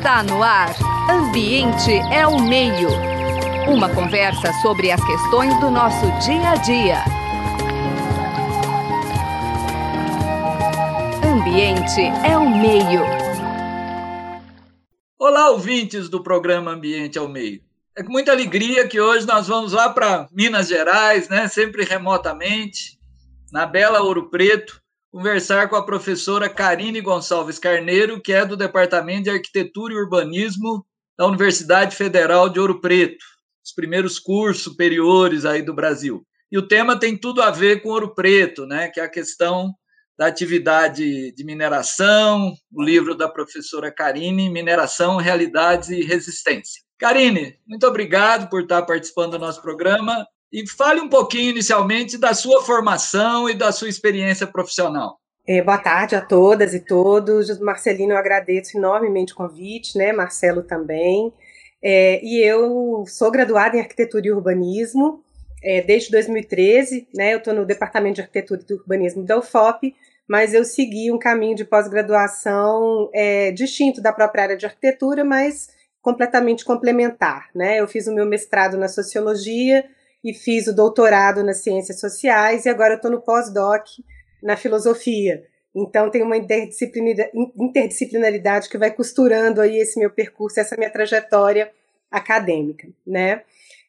Está no ar. Ambiente é o meio. Uma conversa sobre as questões do nosso dia a dia. Ambiente é o meio. Olá, ouvintes do programa Ambiente é o Meio. É com muita alegria que hoje nós vamos lá para Minas Gerais, né, sempre remotamente, na bela Ouro Preto, conversar com a professora Karine Gonçalves Carneiro, que é do Departamento de Arquitetura e Urbanismo da Universidade Federal de Ouro Preto, os primeiros cursos superiores aí do Brasil. E o tema tem tudo a ver com Ouro Preto, né, que é a questão da atividade de mineração, o livro da professora Karine, Mineração, Realidades e Resistência. Karine, muito obrigado por estar participando do nosso programa e fale um pouquinho inicialmente da sua formação e da sua experiência profissional. É, boa tarde a todas e todos. Marcelino, eu agradeço enormemente o convite, né? Marcelo também. É, e eu sou graduada em arquitetura e urbanismo é, desde 2013, né? Eu estou no departamento de arquitetura e urbanismo da UFOP, mas eu segui um caminho de pós-graduação é, distinto da própria área de arquitetura, mas completamente complementar, né? Eu fiz o meu mestrado na sociologia e fiz o doutorado nas ciências sociais e agora estou no pós-doc na filosofia. Então tem uma interdisciplinaridade que vai costurando aí esse meu percurso, essa minha trajetória acadêmica, né?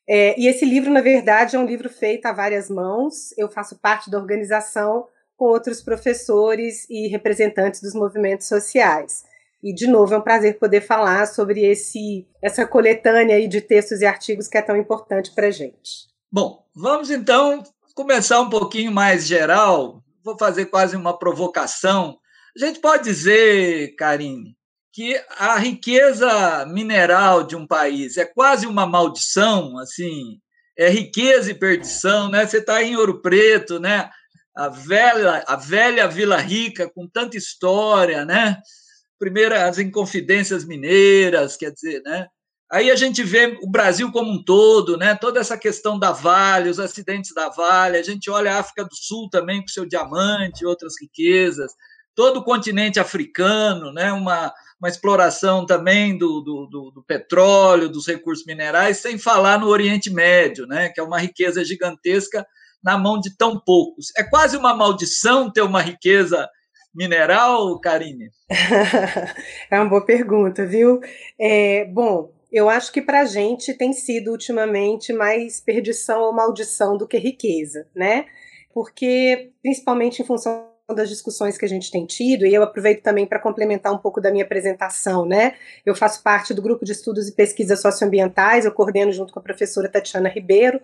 É, e esse livro, na verdade, é um livro feito a várias mãos. Eu faço parte da organização com outros professores e representantes dos movimentos sociais. E, de novo, é um prazer poder falar sobre esse, essa coletânea aí de textos e artigos que é tão importante para a gente. Bom, vamos então começar um pouquinho mais geral. Vou fazer quase uma provocação. A gente pode dizer, Karine, que a riqueza mineral de um país é quase uma maldição, assim, é riqueza e perdição, né? Você está em Ouro Preto, né? A velha, a velha Vila Rica com tanta história, né? Primeiro as inconfidências mineiras, quer dizer, né? Aí a gente vê o Brasil como um todo, né? toda essa questão da Vale, os acidentes da Vale, a gente olha a África do Sul também com seu diamante e outras riquezas, todo o continente africano, né? uma, uma exploração também do, do, do, do petróleo, dos recursos minerais, sem falar no Oriente Médio, né? que é uma riqueza gigantesca na mão de tão poucos. É quase uma maldição ter uma riqueza mineral, Karine? é uma boa pergunta, viu? É, bom, eu acho que para a gente tem sido ultimamente mais perdição ou maldição do que riqueza, né? Porque, principalmente em função das discussões que a gente tem tido, e eu aproveito também para complementar um pouco da minha apresentação, né? Eu faço parte do grupo de estudos e pesquisas socioambientais, eu coordeno junto com a professora Tatiana Ribeiro,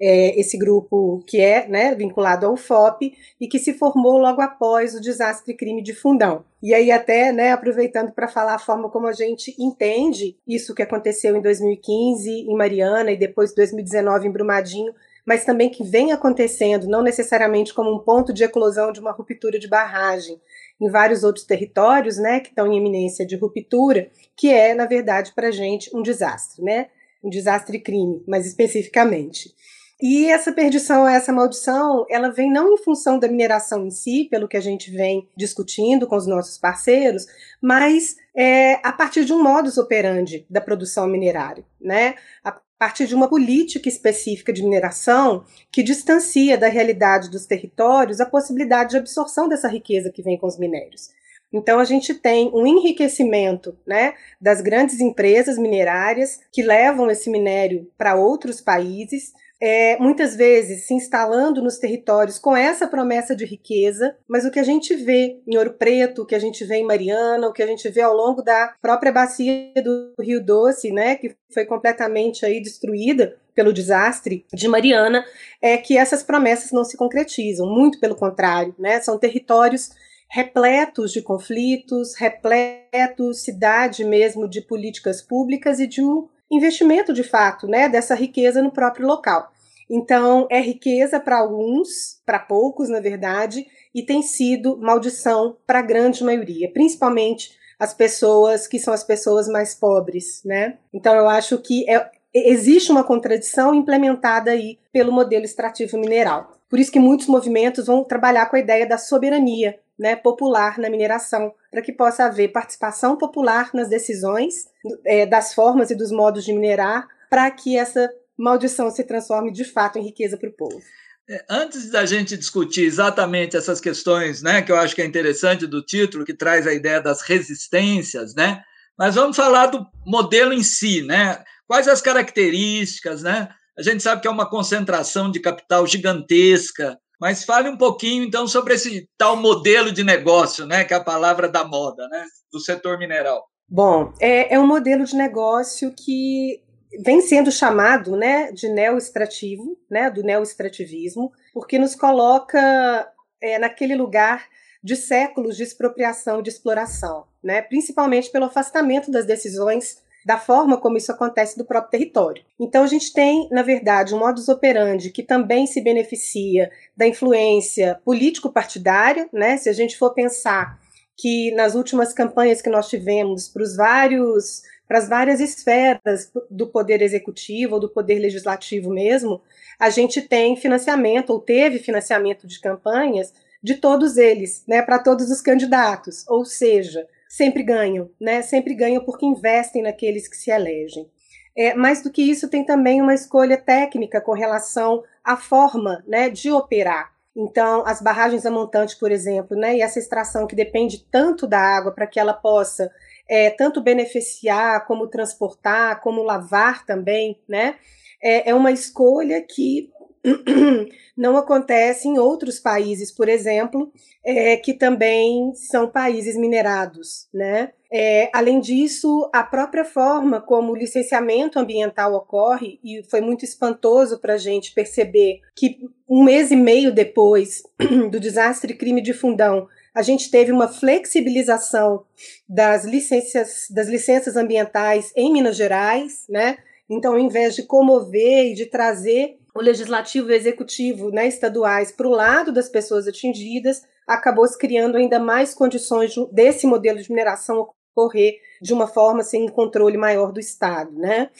é, esse grupo que é né, vinculado ao FOP e que se formou logo após o desastre crime de Fundão. E aí até, né, aproveitando para falar a forma como a gente entende isso que aconteceu em 2015 em Mariana e depois 2019 em Brumadinho, mas também que vem acontecendo, não necessariamente como um ponto de eclosão de uma ruptura de barragem, em vários outros territórios, né, que estão em eminência de ruptura, que é, na verdade, para a gente um desastre, né, um desastre crime, mais especificamente. E essa perdição, essa maldição, ela vem não em função da mineração em si, pelo que a gente vem discutindo com os nossos parceiros, mas é, a partir de um modus operandi da produção minerária, né? A partir de uma política específica de mineração que distancia da realidade dos territórios a possibilidade de absorção dessa riqueza que vem com os minérios. Então a gente tem um enriquecimento né, das grandes empresas minerárias que levam esse minério para outros países, é, muitas vezes se instalando nos territórios com essa promessa de riqueza, mas o que a gente vê em Ouro Preto, o que a gente vê em Mariana, o que a gente vê ao longo da própria bacia do Rio Doce, né, que foi completamente aí destruída pelo desastre de Mariana, é que essas promessas não se concretizam, muito pelo contrário, né, são territórios repletos de conflitos, repletos, cidade mesmo de políticas públicas e de um investimento de fato, né, dessa riqueza no próprio local. Então, é riqueza para alguns, para poucos, na verdade, e tem sido maldição para a grande maioria, principalmente as pessoas que são as pessoas mais pobres, né? Então, eu acho que é, existe uma contradição implementada aí pelo modelo extrativo mineral. Por isso que muitos movimentos vão trabalhar com a ideia da soberania né, popular na mineração, para que possa haver participação popular nas decisões é, das formas e dos modos de minerar, para que essa maldição se transforme de fato em riqueza para o povo. É, antes da gente discutir exatamente essas questões, né, que eu acho que é interessante do título, que traz a ideia das resistências, né, mas vamos falar do modelo em si, né? Quais as características, né? A gente sabe que é uma concentração de capital gigantesca, mas fale um pouquinho então sobre esse tal modelo de negócio, né? Que é a palavra da moda, né? Do setor mineral. Bom, é, é um modelo de negócio que vem sendo chamado né, de neoextrativo, né, do neoextrativismo, porque nos coloca é, naquele lugar de séculos de expropriação e de exploração, né, principalmente pelo afastamento das decisões da forma como isso acontece do próprio território. Então a gente tem, na verdade, um modus operandi que também se beneficia da influência político-partidária, né? Se a gente for pensar que nas últimas campanhas que nós tivemos para os vários para as várias esferas do poder executivo ou do poder legislativo mesmo, a gente tem financiamento ou teve financiamento de campanhas de todos eles, né, para todos os candidatos, ou seja, sempre ganham, né, sempre ganham porque investem naqueles que se elegem. É, mais do que isso, tem também uma escolha técnica com relação à forma né, de operar. Então, as barragens a montante, por exemplo, né, e essa extração que depende tanto da água para que ela possa é, tanto beneficiar, como transportar, como lavar também, né? É, é uma escolha que não acontece em outros países, por exemplo, é, que também são países minerados, né? É, além disso, a própria forma como o licenciamento ambiental ocorre, e foi muito espantoso para a gente perceber que um mês e meio depois do desastre crime de Fundão, a gente teve uma flexibilização das licenças, das licenças ambientais em Minas Gerais, né? Então, ao invés de comover e de trazer o legislativo e o executivo né, estaduais para o lado das pessoas atingidas, acabou se criando ainda mais condições desse modelo de mineração ocorrer de uma forma sem um controle maior do Estado, né?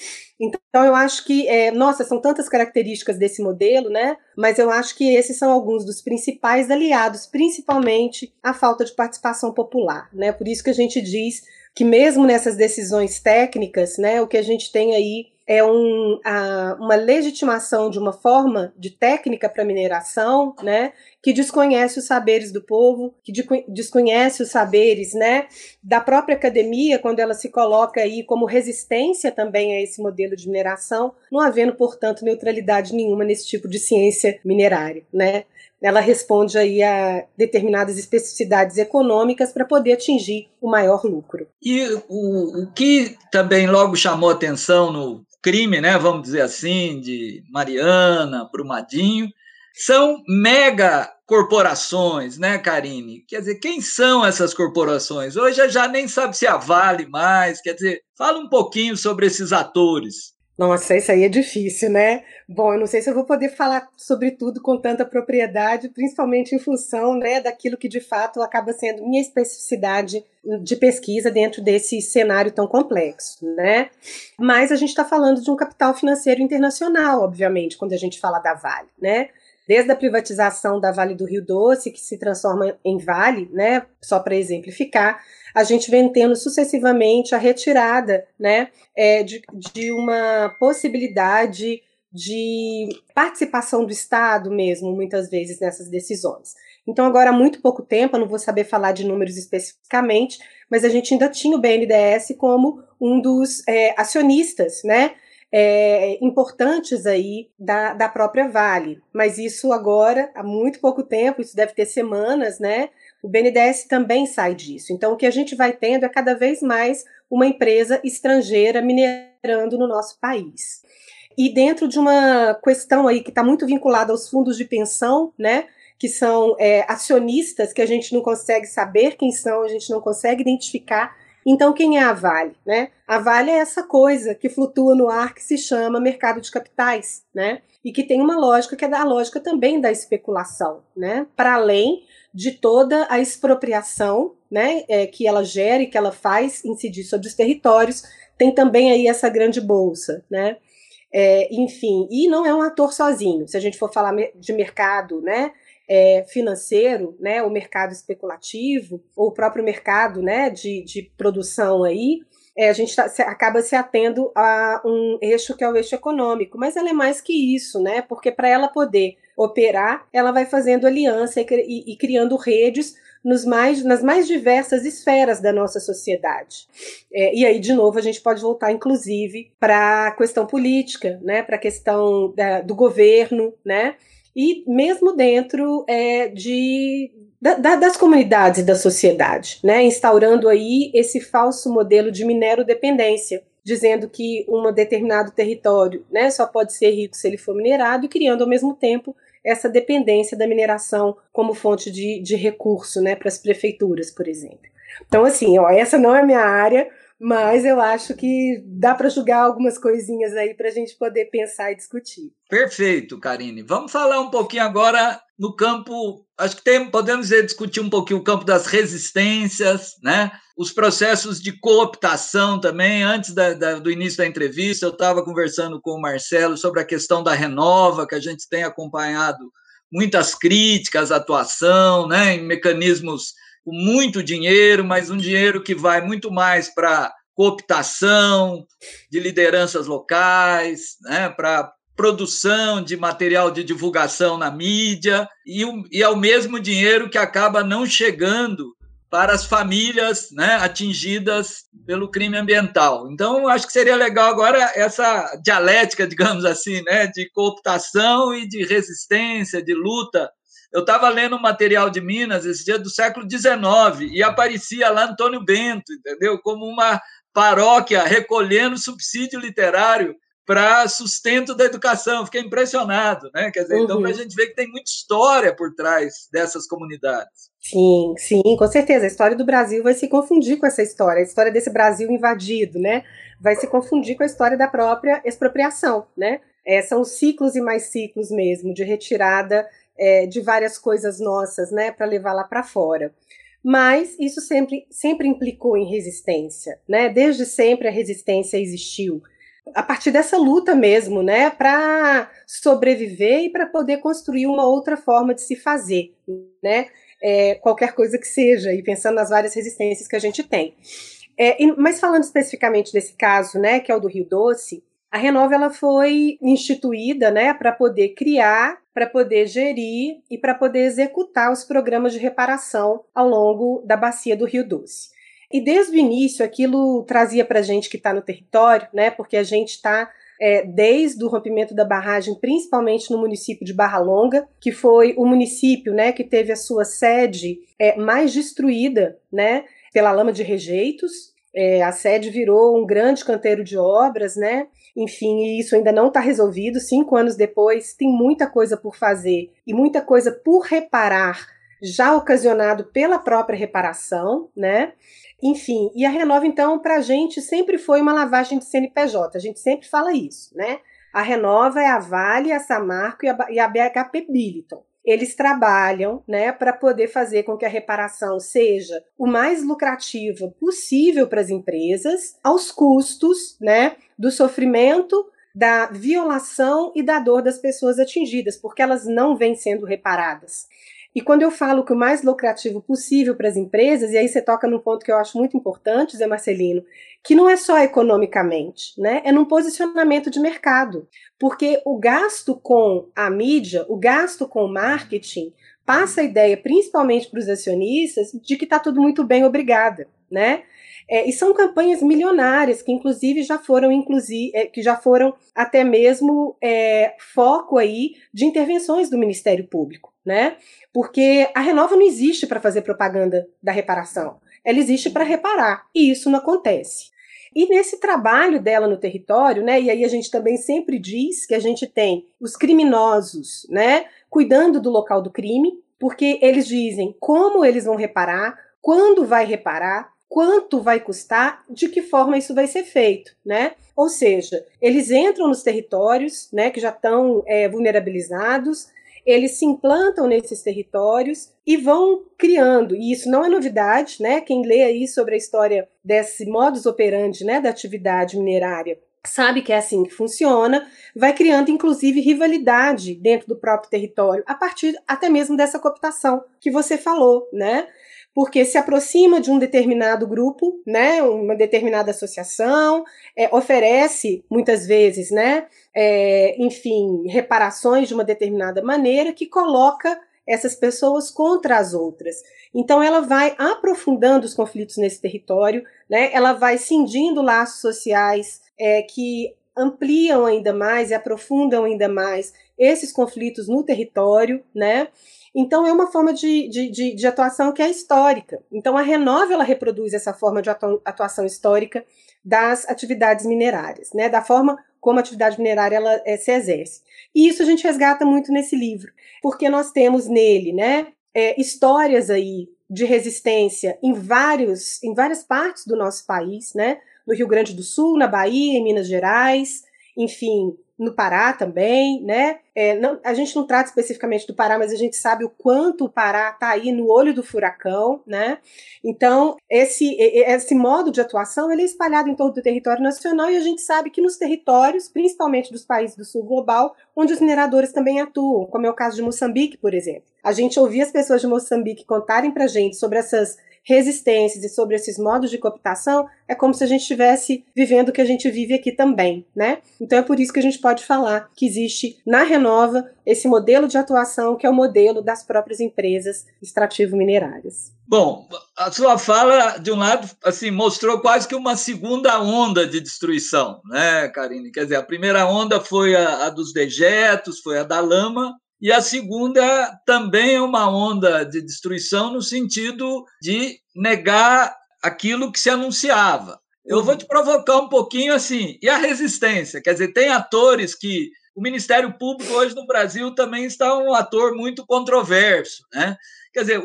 Então eu acho que, é, nossa, são tantas características desse modelo, né? Mas eu acho que esses são alguns dos principais aliados, principalmente a falta de participação popular, né? Por isso que a gente diz que mesmo nessas decisões técnicas, né, o que a gente tem aí é um, a, uma legitimação de uma forma de técnica para mineração, né, que desconhece os saberes do povo, que de, desconhece os saberes, né, da própria academia quando ela se coloca aí como resistência também a esse modelo de mineração, não havendo portanto neutralidade nenhuma nesse tipo de ciência minerária, né ela responde aí a determinadas especificidades econômicas para poder atingir o maior lucro. E o, o que também logo chamou atenção no crime, né, vamos dizer assim, de Mariana, Brumadinho, são mega corporações, né, Karine? Quer dizer, quem são essas corporações? Hoje já nem sabe se a Vale mais, quer dizer, fala um pouquinho sobre esses atores. Nossa, isso aí é difícil, né? Bom, eu não sei se eu vou poder falar sobre tudo com tanta propriedade, principalmente em função né, daquilo que de fato acaba sendo minha especificidade de pesquisa dentro desse cenário tão complexo, né? Mas a gente está falando de um capital financeiro internacional, obviamente, quando a gente fala da Vale, né? Desde a privatização da Vale do Rio Doce, que se transforma em Vale, né? Só para exemplificar, a gente vem tendo sucessivamente a retirada né, é, de, de uma possibilidade de participação do Estado mesmo, muitas vezes, nessas decisões. Então, agora há muito pouco tempo, eu não vou saber falar de números especificamente, mas a gente ainda tinha o BNDES como um dos é, acionistas, né? É, importantes aí da, da própria Vale. Mas isso agora, há muito pouco tempo, isso deve ter semanas, né? O BNDES também sai disso. Então, o que a gente vai tendo é cada vez mais uma empresa estrangeira minerando no nosso país. E dentro de uma questão aí que está muito vinculada aos fundos de pensão, né? Que são é, acionistas que a gente não consegue saber quem são, a gente não consegue identificar. Então, quem é a Vale? Né? A Vale é essa coisa que flutua no ar que se chama mercado de capitais, né? E que tem uma lógica que é da lógica também da especulação, né? Para além de toda a expropriação né, é, que ela gera e que ela faz incidir sobre os territórios. Tem também aí essa grande bolsa, né? É, enfim, e não é um ator sozinho. Se a gente for falar de mercado, né? É, financeiro, né, o mercado especulativo, ou o próprio mercado né, de, de produção aí, é, a gente tá, se, acaba se atendo a um eixo que é o eixo econômico, mas ela é mais que isso, né? Porque para ela poder operar, ela vai fazendo aliança e, e, e criando redes nos mais, nas mais diversas esferas da nossa sociedade. É, e aí, de novo, a gente pode voltar, inclusive, para a questão política, né, para a questão da, do governo, né, e mesmo dentro é, de, da, das comunidades e da sociedade, né? instaurando aí esse falso modelo de minero-dependência, dizendo que um determinado território né, só pode ser rico se ele for minerado e criando ao mesmo tempo essa dependência da mineração como fonte de, de recurso né, para as prefeituras, por exemplo. Então, assim, ó, essa não é a minha área, mas eu acho que dá para julgar algumas coisinhas aí para a gente poder pensar e discutir. Perfeito, Karine. Vamos falar um pouquinho agora no campo, acho que tem, podemos discutir um pouquinho o campo das resistências, né? os processos de cooptação também. Antes da, da, do início da entrevista, eu estava conversando com o Marcelo sobre a questão da Renova, que a gente tem acompanhado muitas críticas à atuação, né, em mecanismos com muito dinheiro, mas um dinheiro que vai muito mais para cooptação de lideranças locais, né, para produção de material de divulgação na mídia, e, e é o mesmo dinheiro que acaba não chegando para as famílias né, atingidas pelo crime ambiental. Então, acho que seria legal agora essa dialética, digamos assim, né, de cooptação e de resistência, de luta eu estava lendo um material de Minas esse dia do século XIX e aparecia lá Antônio Bento, entendeu? Como uma paróquia recolhendo subsídio literário para sustento da educação. Fiquei impressionado, né? Quer dizer, então, uhum. então a gente vê que tem muita história por trás dessas comunidades. Sim, sim, com certeza. A história do Brasil vai se confundir com essa história, a história desse Brasil invadido, né? Vai se confundir com a história da própria expropriação, né? É, são ciclos e mais ciclos mesmo de retirada é, de várias coisas nossas, né, para levar lá para fora. Mas isso sempre, sempre implicou em resistência, né? Desde sempre a resistência existiu. A partir dessa luta mesmo, né, para sobreviver e para poder construir uma outra forma de se fazer, né? É, qualquer coisa que seja, e pensando nas várias resistências que a gente tem. É, mas falando especificamente desse caso, né, que é o do Rio Doce, a Renova ela foi instituída né, para poder criar, para poder gerir e para poder executar os programas de reparação ao longo da bacia do Rio Doce. E desde o início aquilo trazia para a gente que está no território, né, porque a gente está é, desde o rompimento da barragem, principalmente no município de Barra Longa, que foi o município né, que teve a sua sede é, mais destruída né, pela lama de rejeitos. É, a sede virou um grande canteiro de obras, né? Enfim, isso ainda não está resolvido. Cinco anos depois, tem muita coisa por fazer e muita coisa por reparar, já ocasionado pela própria reparação, né? Enfim, e a Renova, então, para a gente sempre foi uma lavagem de CNPJ. A gente sempre fala isso, né? A Renova é a Vale, a Samarco e a, e a BHP Billiton eles trabalham né, para poder fazer com que a reparação seja o mais lucrativa possível para as empresas, aos custos né, do sofrimento, da violação e da dor das pessoas atingidas, porque elas não vêm sendo reparadas. E quando eu falo que o mais lucrativo possível para as empresas, e aí você toca num ponto que eu acho muito importante, Zé Marcelino, que não é só economicamente, né? É num posicionamento de mercado. Porque o gasto com a mídia, o gasto com o marketing, passa a ideia, principalmente para os acionistas, de que está tudo muito bem, obrigada, né? É, e são campanhas milionárias que inclusive já foram inclusive é, que já foram até mesmo é, foco aí de intervenções do Ministério Público, né? Porque a Renova não existe para fazer propaganda da reparação, ela existe para reparar e isso não acontece. E nesse trabalho dela no território, né? E aí a gente também sempre diz que a gente tem os criminosos, né? Cuidando do local do crime, porque eles dizem como eles vão reparar, quando vai reparar, quanto vai custar, de que forma isso vai ser feito, né? Ou seja, eles entram nos territórios, né, que já estão é, vulnerabilizados, eles se implantam nesses territórios e vão criando, e isso não é novidade, né? Quem lê aí sobre a história desse modus operandi, né, da atividade minerária sabe que é assim que funciona, vai criando inclusive rivalidade dentro do próprio território, a partir até mesmo dessa cooptação que você falou, né? Porque se aproxima de um determinado grupo, né, uma determinada associação, é, oferece muitas vezes, né, é, enfim, reparações de uma determinada maneira que coloca essas pessoas contra as outras. Então ela vai aprofundando os conflitos nesse território, né? Ela vai cindindo laços sociais é, que ampliam ainda mais e aprofundam ainda mais esses conflitos no território, né? Então é uma forma de, de, de, de atuação que é histórica. Então a Renova ela reproduz essa forma de atuação histórica das atividades minerárias, né? Da forma como a atividade minerária ela é, se exerce. E isso a gente resgata muito nesse livro, porque nós temos nele, né, é, histórias aí de resistência em vários, em várias partes do nosso país, né? No Rio Grande do Sul, na Bahia, em Minas Gerais, enfim, no Pará também, né? É, não, a gente não trata especificamente do Pará, mas a gente sabe o quanto o Pará está aí no olho do furacão, né? Então, esse, esse modo de atuação ele é espalhado em todo o território nacional e a gente sabe que nos territórios, principalmente dos países do sul global, onde os mineradores também atuam, como é o caso de Moçambique, por exemplo. A gente ouvia as pessoas de Moçambique contarem para gente sobre essas resistências e sobre esses modos de cooptação, é como se a gente estivesse vivendo o que a gente vive aqui também, né? Então é por isso que a gente pode falar que existe na Renova esse modelo de atuação que é o modelo das próprias empresas extrativo-minerárias. Bom, a sua fala, de um lado, assim, mostrou quase que uma segunda onda de destruição, né, Karine? Quer dizer, a primeira onda foi a, a dos dejetos, foi a da lama, e a segunda também é uma onda de destruição no sentido de negar aquilo que se anunciava. Eu vou te provocar um pouquinho assim. E a resistência? Quer dizer, tem atores que. O Ministério Público hoje no Brasil também está um ator muito controverso. Né? Quer dizer,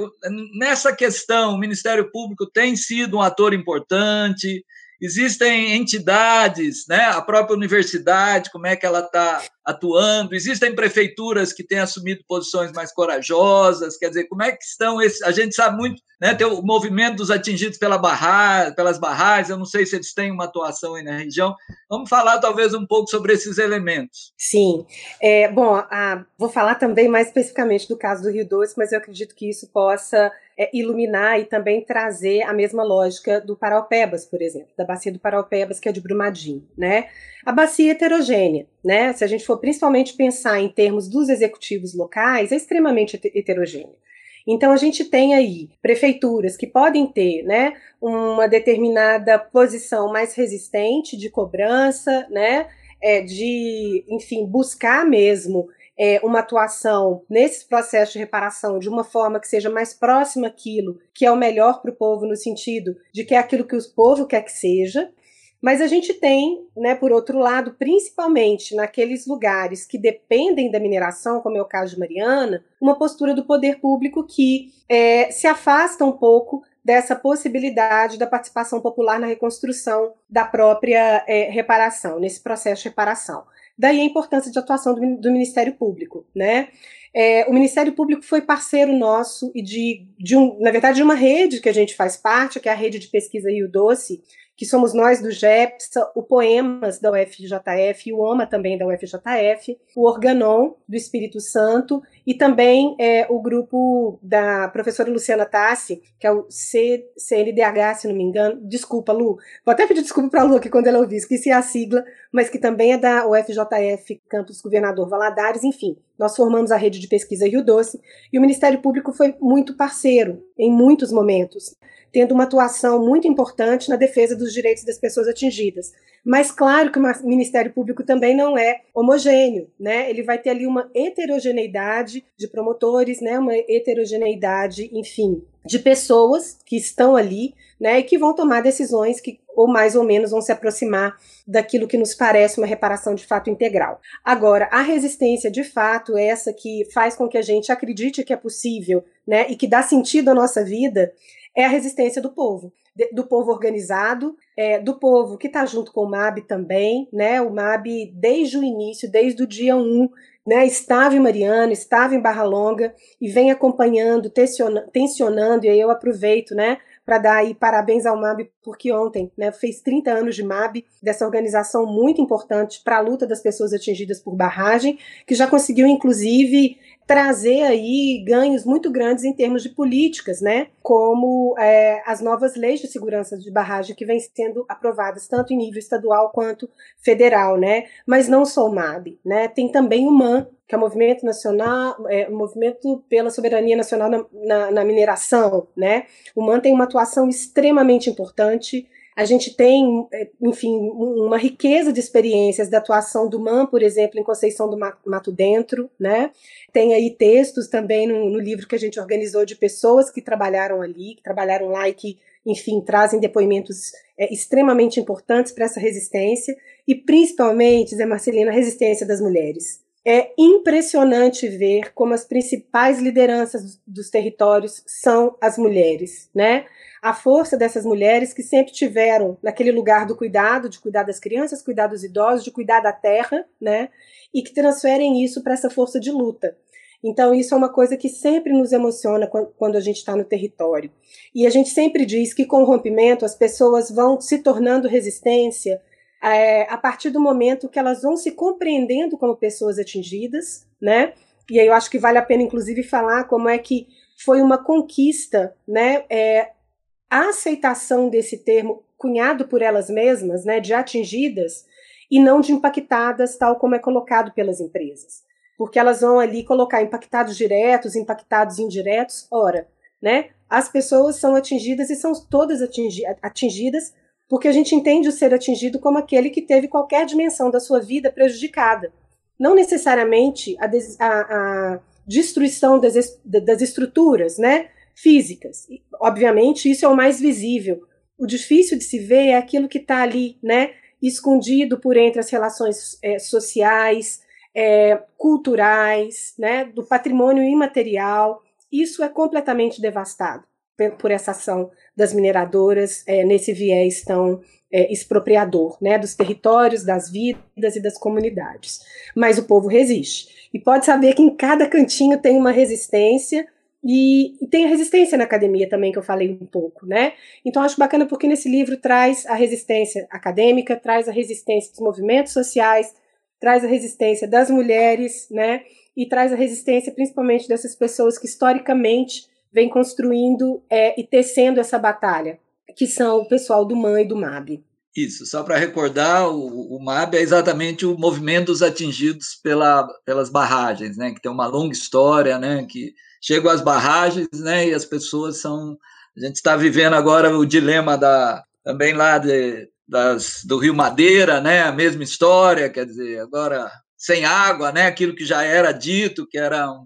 nessa questão, o Ministério Público tem sido um ator importante, existem entidades, né, a própria universidade, como é que ela está atuando, existem prefeituras que têm assumido posições mais corajosas, quer dizer, como é que estão esses, a gente sabe muito, né, tem o movimento dos atingidos pela barragem, pelas barragens, eu não sei se eles têm uma atuação aí na região, vamos falar talvez um pouco sobre esses elementos. Sim, é, bom, a, vou falar também mais especificamente do caso do Rio Doce, mas eu acredito que isso possa é, iluminar e também trazer a mesma lógica do Paraupebas, por exemplo, da bacia do Paraupebas, que é de Brumadinho, né? A bacia é heterogênea, né? Se a gente for principalmente pensar em termos dos executivos locais, é extremamente heterogênea. Então a gente tem aí prefeituras que podem ter, né, uma determinada posição mais resistente de cobrança, né, é, de, enfim, buscar mesmo é, uma atuação nesse processo de reparação de uma forma que seja mais próxima àquilo que é o melhor para o povo, no sentido de que é aquilo que o povo quer que seja. Mas a gente tem, né, por outro lado, principalmente naqueles lugares que dependem da mineração, como é o caso de Mariana, uma postura do poder público que é, se afasta um pouco dessa possibilidade da participação popular na reconstrução da própria é, reparação, nesse processo de reparação. Daí a importância de atuação do, do Ministério Público, né? É, o Ministério Público foi parceiro nosso e de, de um, na verdade, de uma rede que a gente faz parte, que é a rede de pesquisa Rio Doce, que somos nós do GEPSA, o Poemas da UFJF o OMA também da UFJF, o Organon do Espírito Santo e também é, o grupo da professora Luciana Tassi, que é o C, CNDH, se não me engano. Desculpa, Lu. Vou até pedir desculpa para a Lu aqui quando ela ouvir, esqueci a sigla, mas que também é da UFJF Campus Governador Valadares, enfim. Nós formamos a rede de pesquisa Rio Doce e o Ministério Público foi muito parceiro em muitos momentos tendo uma atuação muito importante na defesa dos direitos das pessoas atingidas. Mas claro que o Ministério Público também não é homogêneo, né? Ele vai ter ali uma heterogeneidade de promotores, né? Uma heterogeneidade, enfim, de pessoas que estão ali, né? E que vão tomar decisões que ou mais ou menos vão se aproximar daquilo que nos parece uma reparação de fato integral. Agora, a resistência de fato, essa que faz com que a gente acredite que é possível, né, e que dá sentido à nossa vida, é a resistência do povo, do povo organizado, é, do povo que está junto com o MAB também, né? O MAB, desde o início, desde o dia 1, né, estava em Mariana, estava em Barra Longa e vem acompanhando, tensionando, e aí eu aproveito, né, para dar aí parabéns ao MAB, porque ontem né, fez 30 anos de MAB, dessa organização muito importante para a luta das pessoas atingidas por barragem, que já conseguiu, inclusive, trazer aí ganhos muito grandes em termos de políticas, né? Como é, as novas leis de segurança de barragem que vêm sendo aprovadas tanto em nível estadual quanto federal, né? Mas não só o MAB, né? Tem também o MAN, que é o Movimento Nacional, é, Movimento pela Soberania Nacional na, na, na Mineração, né? O MAN tem uma atuação extremamente importante a gente tem, é, enfim, uma riqueza de experiências da atuação do MAN, por exemplo, em Conceição do Mato Dentro, né? Tem aí textos também no, no livro que a gente organizou de pessoas que trabalharam ali, que trabalharam lá e que, enfim, trazem depoimentos é, extremamente importantes para essa resistência e, principalmente, Zé Marcelina, a resistência das mulheres. É impressionante ver como as principais lideranças dos territórios são as mulheres, né? A força dessas mulheres que sempre tiveram naquele lugar do cuidado, de cuidar das crianças, cuidar dos idosos, de cuidar da terra, né? E que transferem isso para essa força de luta. Então, isso é uma coisa que sempre nos emociona quando a gente está no território. E a gente sempre diz que com o rompimento as pessoas vão se tornando resistência é, a partir do momento que elas vão se compreendendo como pessoas atingidas, né? E aí eu acho que vale a pena, inclusive, falar como é que foi uma conquista, né? É, a aceitação desse termo cunhado por elas mesmas, né, de atingidas e não de impactadas, tal como é colocado pelas empresas. Porque elas vão ali colocar impactados diretos, impactados indiretos. Ora, né, as pessoas são atingidas e são todas atingi atingidas porque a gente entende o ser atingido como aquele que teve qualquer dimensão da sua vida prejudicada. Não necessariamente a, a, a destruição das, das estruturas, né? Físicas. Obviamente, isso é o mais visível. O difícil de se ver é aquilo que está ali, né, escondido por entre as relações é, sociais, é, culturais, né, do patrimônio imaterial. Isso é completamente devastado por essa ação das mineradoras é, nesse viés tão é, expropriador, né, dos territórios, das vidas e das comunidades. Mas o povo resiste. E pode saber que em cada cantinho tem uma resistência e, e, tem a resistência na academia também, que eu falei um pouco, né? Então acho bacana porque nesse livro traz a resistência acadêmica, traz a resistência dos movimentos sociais, traz a resistência das mulheres, né? E traz a resistência principalmente dessas pessoas que historicamente vêm construindo é, e tecendo essa batalha, que são o pessoal do MAN e do MAB. Isso, só para recordar, o, o, MAB é exatamente o movimento dos atingidos pela, pelas barragens, né? Que tem uma longa história, né? Que chegam às barragens, né? E as pessoas são. A gente está vivendo agora o dilema da também lá de, das, do Rio Madeira, né? A mesma história, quer dizer, agora sem água, né? Aquilo que já era dito, que era um,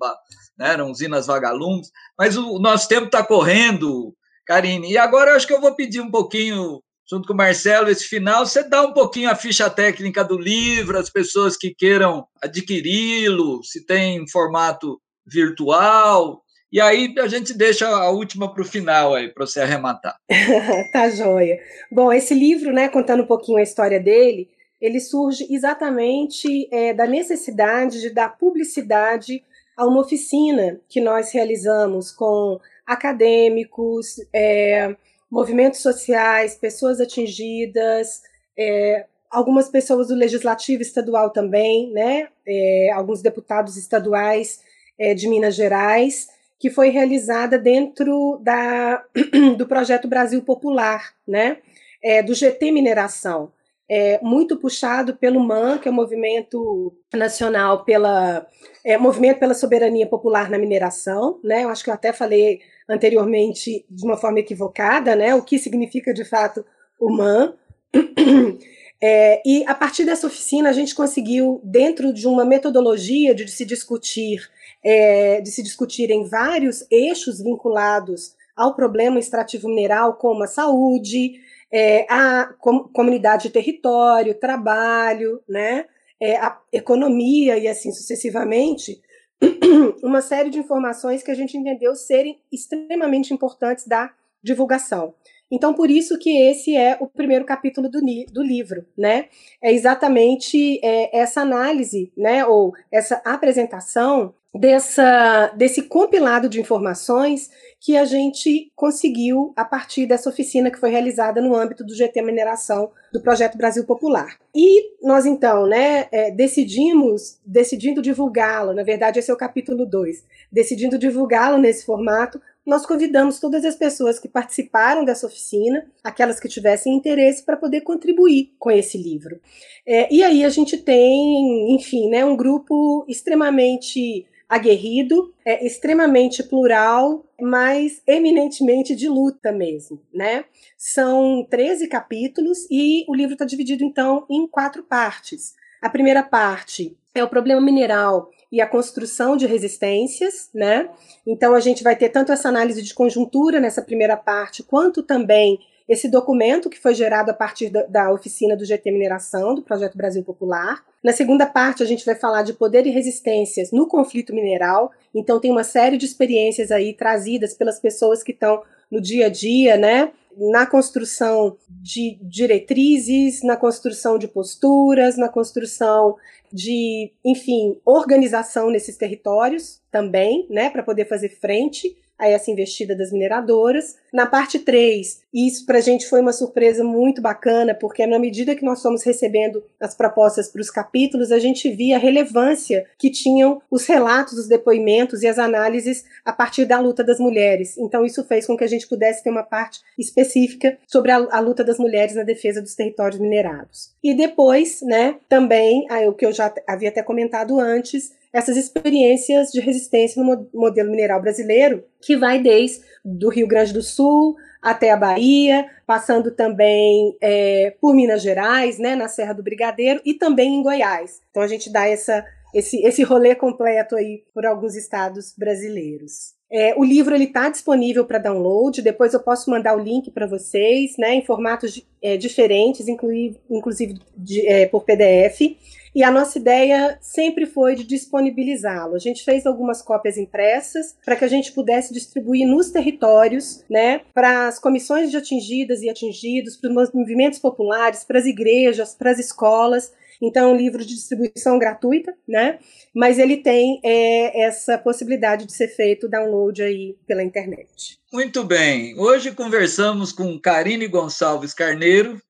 né, eram usinas vagalumes. Mas o, o nosso tempo está correndo, Karine. E agora eu acho que eu vou pedir um pouquinho junto com o Marcelo, esse final, você dá um pouquinho a ficha técnica do livro, as pessoas que queiram adquiri-lo, se tem formato virtual. E aí a gente deixa a última para o final aí, para você arrematar. tá joia. Bom, esse livro, né, contando um pouquinho a história dele, ele surge exatamente é, da necessidade de dar publicidade a uma oficina que nós realizamos com acadêmicos, é, movimentos sociais, pessoas atingidas, é, algumas pessoas do legislativo estadual também, né? É, alguns deputados estaduais é, de Minas Gerais, que foi realizada dentro da, do projeto Brasil Popular, né? É, do GT Mineração. É, muito puxado pelo MAN, que é o Movimento Nacional pela é, Movimento pela Soberania Popular na Mineração, né? Eu acho que eu até falei anteriormente de uma forma equivocada, né? O que significa de fato o MAN. É, e a partir dessa oficina a gente conseguiu, dentro de uma metodologia de se discutir é, de se discutirem vários eixos vinculados ao problema extrativo mineral, como a saúde, é, a com, comunidade de território, trabalho, né, é, a economia e assim sucessivamente, uma série de informações que a gente entendeu serem extremamente importantes da divulgação. Então, por isso que esse é o primeiro capítulo do, do livro, né? É exatamente é, essa análise, né, ou essa apresentação dessa, desse compilado de informações que a gente conseguiu a partir dessa oficina que foi realizada no âmbito do GT Mineração do Projeto Brasil Popular. E nós então, né, é, decidimos, decidindo divulgá-lo, na verdade esse é o capítulo 2, decidindo divulgá-lo nesse formato, nós convidamos todas as pessoas que participaram dessa oficina, aquelas que tivessem interesse, para poder contribuir com esse livro. É, e aí a gente tem, enfim, né, um grupo extremamente aguerrido, é extremamente plural, mas eminentemente de luta mesmo, né? São 13 capítulos e o livro está dividido então em quatro partes. A primeira parte é o problema mineral e a construção de resistências, né? Então a gente vai ter tanto essa análise de conjuntura nessa primeira parte, quanto também esse documento que foi gerado a partir da, da, oficina do GT Mineração, do Projeto Brasil Popular. Na segunda parte, a gente vai falar de poder e resistências no conflito mineral. Então, tem uma série de experiências aí trazidas pelas pessoas que estão no dia a dia, né? Na construção de diretrizes, na construção de posturas, na construção de, enfim, organização nesses territórios também, né? Para poder fazer frente a essa investida das mineradoras. Na parte 3, isso para a gente foi uma surpresa muito bacana, porque na medida que nós fomos recebendo as propostas para os capítulos, a gente via a relevância que tinham os relatos, os depoimentos e as análises a partir da luta das mulheres. Então, isso fez com que a gente pudesse ter uma parte específica sobre a, a luta das mulheres na defesa dos territórios minerados. E depois, né, também, o que eu já havia até comentado antes, essas experiências de resistência no modelo mineral brasileiro, que vai desde do Rio Grande do Sul até a Bahia, passando também é, por Minas Gerais, né, na Serra do Brigadeiro, e também em Goiás. Então a gente dá essa, esse, esse rolê completo aí por alguns estados brasileiros. É, o livro ele está disponível para download. Depois eu posso mandar o link para vocês, né, em formatos é, diferentes, inclusive, inclusive de, é, por PDF. E a nossa ideia sempre foi de disponibilizá-lo. A gente fez algumas cópias impressas para que a gente pudesse distribuir nos territórios, né, para as comissões de atingidas e atingidos, para os movimentos populares, para as igrejas, para as escolas. Então, é um livro de distribuição gratuita, né? Mas ele tem é, essa possibilidade de ser feito download aí pela internet. Muito bem. Hoje conversamos com Karine Gonçalves Carneiro,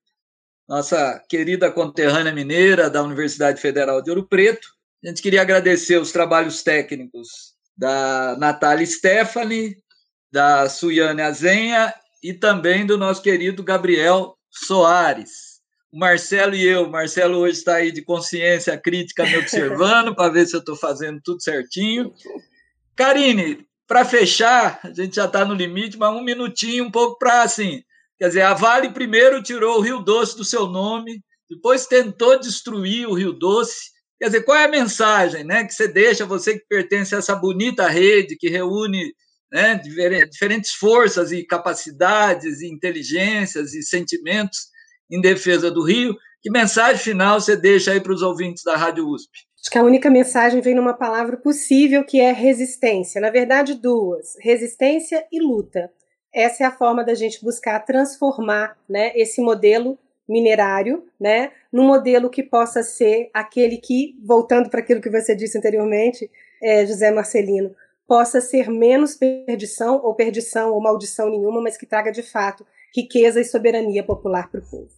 nossa querida conterrânea mineira da Universidade Federal de Ouro Preto. A gente queria agradecer os trabalhos técnicos da Natália Stephanie, da Suiane Azenha e também do nosso querido Gabriel Soares o Marcelo e eu. O Marcelo hoje está aí de consciência crítica me observando para ver se eu estou fazendo tudo certinho. Karine, para fechar, a gente já está no limite, mas um minutinho, um pouco para assim. Quer dizer, a Vale primeiro tirou o Rio Doce do seu nome, depois tentou destruir o Rio Doce. Quer dizer, qual é a mensagem né, que você deixa, você que pertence a essa bonita rede que reúne né, diferentes forças e capacidades, e inteligências e sentimentos em defesa do Rio. Que mensagem final você deixa aí para os ouvintes da Rádio USP? Acho que a única mensagem vem numa palavra possível, que é resistência. Na verdade, duas: resistência e luta. Essa é a forma da gente buscar transformar né, esse modelo minerário, né, num modelo que possa ser aquele que, voltando para aquilo que você disse anteriormente, é, José Marcelino, possa ser menos perdição ou perdição ou maldição nenhuma, mas que traga de fato riqueza e soberania popular para o povo.